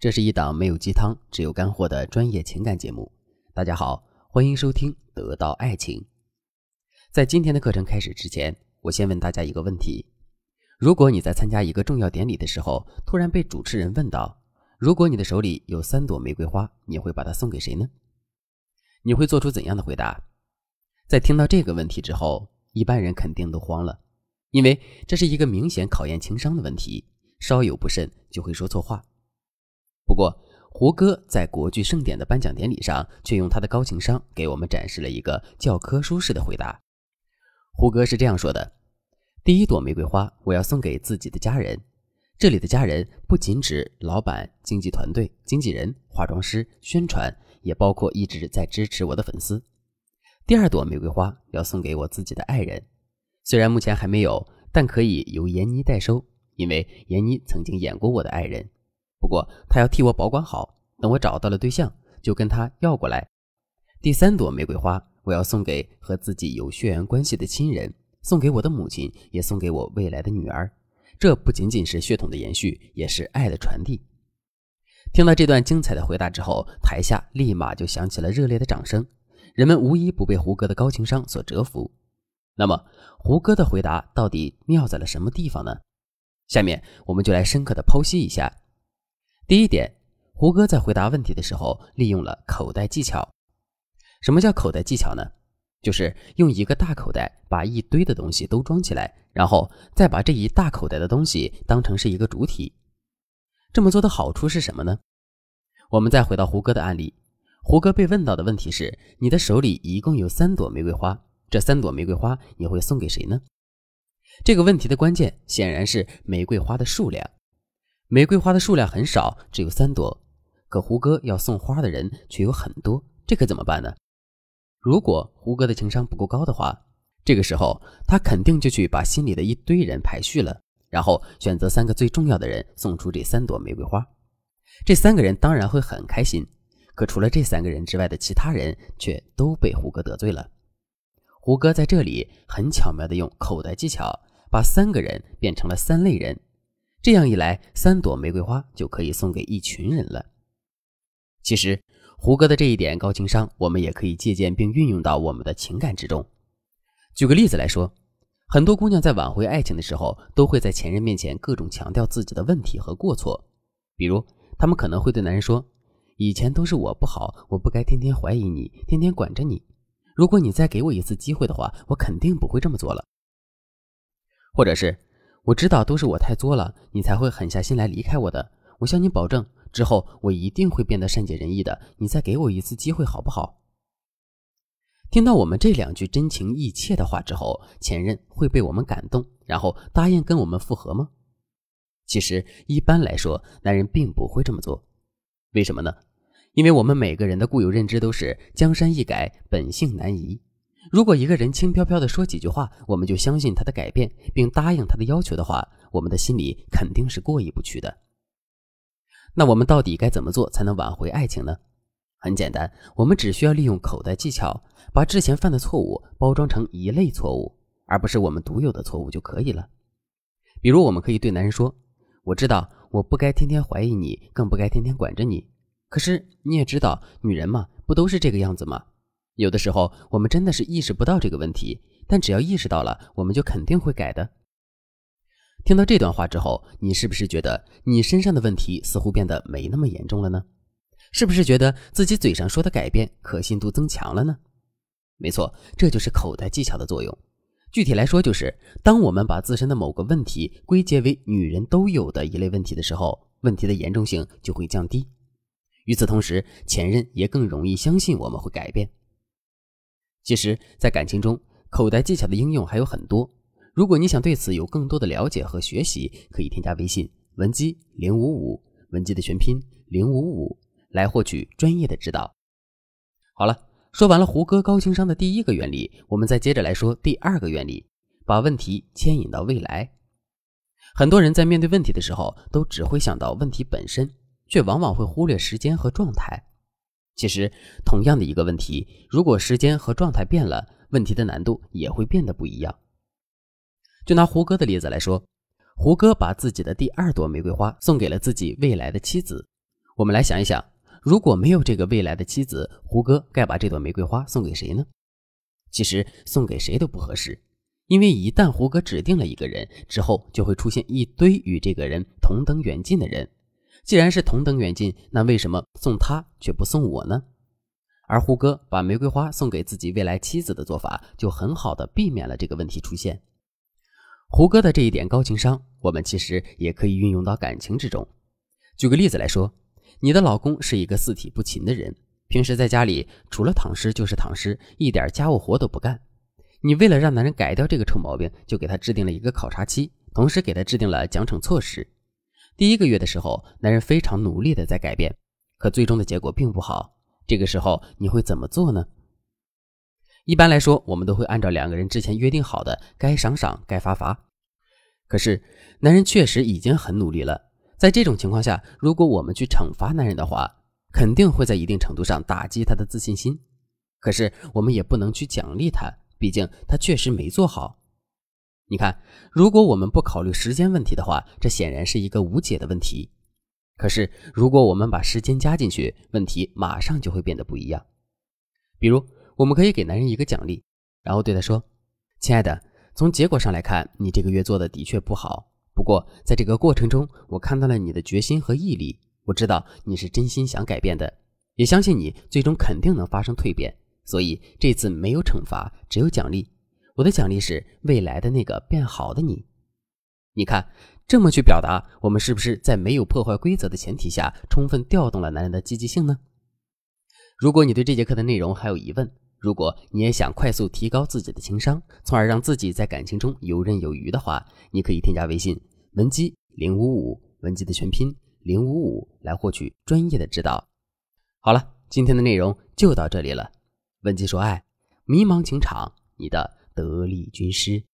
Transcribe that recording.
这是一档没有鸡汤，只有干货的专业情感节目。大家好，欢迎收听《得到爱情》。在今天的课程开始之前，我先问大家一个问题：如果你在参加一个重要典礼的时候，突然被主持人问到，如果你的手里有三朵玫瑰花，你会把它送给谁呢？你会做出怎样的回答？在听到这个问题之后，一般人肯定都慌了，因为这是一个明显考验情商的问题，稍有不慎就会说错话。不过，胡歌在国剧盛典的颁奖典礼上，却用他的高情商给我们展示了一个教科书式的回答。胡歌是这样说的：“第一朵玫瑰花，我要送给自己的家人。这里的家人不仅指老板、经纪团队、经纪人、化妆师、宣传，也包括一直在支持我的粉丝。第二朵玫瑰花要送给我自己的爱人，虽然目前还没有，但可以由闫妮代收，因为闫妮曾经演过我的爱人。”不过他要替我保管好，等我找到了对象，就跟他要过来。第三朵玫瑰花，我要送给和自己有血缘关系的亲人，送给我的母亲，也送给我未来的女儿。这不仅仅是血统的延续，也是爱的传递。听到这段精彩的回答之后，台下立马就响起了热烈的掌声，人们无一不被胡歌的高情商所折服。那么，胡歌的回答到底妙在了什么地方呢？下面我们就来深刻的剖析一下。第一点，胡歌在回答问题的时候利用了口袋技巧。什么叫口袋技巧呢？就是用一个大口袋把一堆的东西都装起来，然后再把这一大口袋的东西当成是一个主体。这么做的好处是什么呢？我们再回到胡歌的案例，胡歌被问到的问题是：你的手里一共有三朵玫瑰花，这三朵玫瑰花你会送给谁呢？这个问题的关键显然是玫瑰花的数量。玫瑰花的数量很少，只有三朵，可胡歌要送花的人却有很多，这可怎么办呢？如果胡歌的情商不够高的话，这个时候他肯定就去把心里的一堆人排序了，然后选择三个最重要的人送出这三朵玫瑰花。这三个人当然会很开心，可除了这三个人之外的其他人却都被胡歌得罪了。胡歌在这里很巧妙地用口袋技巧，把三个人变成了三类人。这样一来，三朵玫瑰花就可以送给一群人了。其实，胡歌的这一点高情商，我们也可以借鉴并运用到我们的情感之中。举个例子来说，很多姑娘在挽回爱情的时候，都会在前任面前各种强调自己的问题和过错。比如，她们可能会对男人说：“以前都是我不好，我不该天天怀疑你，天天管着你。如果你再给我一次机会的话，我肯定不会这么做了。”或者是。我知道都是我太作了，你才会狠下心来离开我的。我向你保证，之后我一定会变得善解人意的。你再给我一次机会，好不好？听到我们这两句真情意切的话之后，前任会被我们感动，然后答应跟我们复合吗？其实一般来说，男人并不会这么做。为什么呢？因为我们每个人的固有认知都是江山易改，本性难移。如果一个人轻飘飘地说几句话，我们就相信他的改变，并答应他的要求的话，我们的心里肯定是过意不去的。那我们到底该怎么做才能挽回爱情呢？很简单，我们只需要利用口袋技巧，把之前犯的错误包装成一类错误，而不是我们独有的错误就可以了。比如，我们可以对男人说：“我知道我不该天天怀疑你，更不该天天管着你。可是你也知道，女人嘛，不都是这个样子吗？”有的时候，我们真的是意识不到这个问题，但只要意识到了，我们就肯定会改的。听到这段话之后，你是不是觉得你身上的问题似乎变得没那么严重了呢？是不是觉得自己嘴上说的改变可信度增强了呢？没错，这就是口袋技巧的作用。具体来说，就是当我们把自身的某个问题归结为女人都有的一类问题的时候，问题的严重性就会降低。与此同时，前任也更容易相信我们会改变。其实，在感情中，口袋技巧的应用还有很多。如果你想对此有更多的了解和学习，可以添加微信文姬零五五，文姬的全拼零五五，来获取专业的指导。好了，说完了胡歌高情商的第一个原理，我们再接着来说第二个原理：把问题牵引到未来。很多人在面对问题的时候，都只会想到问题本身，却往往会忽略时间和状态。其实，同样的一个问题，如果时间和状态变了，问题的难度也会变得不一样。就拿胡歌的例子来说，胡歌把自己的第二朵玫瑰花送给了自己未来的妻子。我们来想一想，如果没有这个未来的妻子，胡歌该把这朵玫瑰花送给谁呢？其实送给谁都不合适，因为一旦胡歌指定了一个人之后，就会出现一堆与这个人同等远近的人。既然是同等远近，那为什么送他却不送我呢？而胡歌把玫瑰花送给自己未来妻子的做法，就很好的避免了这个问题出现。胡歌的这一点高情商，我们其实也可以运用到感情之中。举个例子来说，你的老公是一个四体不勤的人，平时在家里除了躺尸就是躺尸，一点家务活都不干。你为了让男人改掉这个臭毛病，就给他制定了一个考察期，同时给他制定了奖惩措施。第一个月的时候，男人非常努力的在改变，可最终的结果并不好。这个时候你会怎么做呢？一般来说，我们都会按照两个人之前约定好的，该赏赏，该罚罚。可是男人确实已经很努力了，在这种情况下，如果我们去惩罚男人的话，肯定会在一定程度上打击他的自信心。可是我们也不能去奖励他，毕竟他确实没做好。你看，如果我们不考虑时间问题的话，这显然是一个无解的问题。可是，如果我们把时间加进去，问题马上就会变得不一样。比如，我们可以给男人一个奖励，然后对他说：“亲爱的，从结果上来看，你这个月做的的确不好。不过，在这个过程中，我看到了你的决心和毅力。我知道你是真心想改变的，也相信你最终肯定能发生蜕变。所以这次没有惩罚，只有奖励。我的奖励是未来的那个变好的你。你看。”这么去表达，我们是不是在没有破坏规则的前提下，充分调动了男人的积极性呢？如果你对这节课的内容还有疑问，如果你也想快速提高自己的情商，从而让自己在感情中游刃有余的话，你可以添加微信文姬零五五，文姬的全拼零五五，来获取专业的指导。好了，今天的内容就到这里了。文姬说爱，迷茫情场，你的得力军师。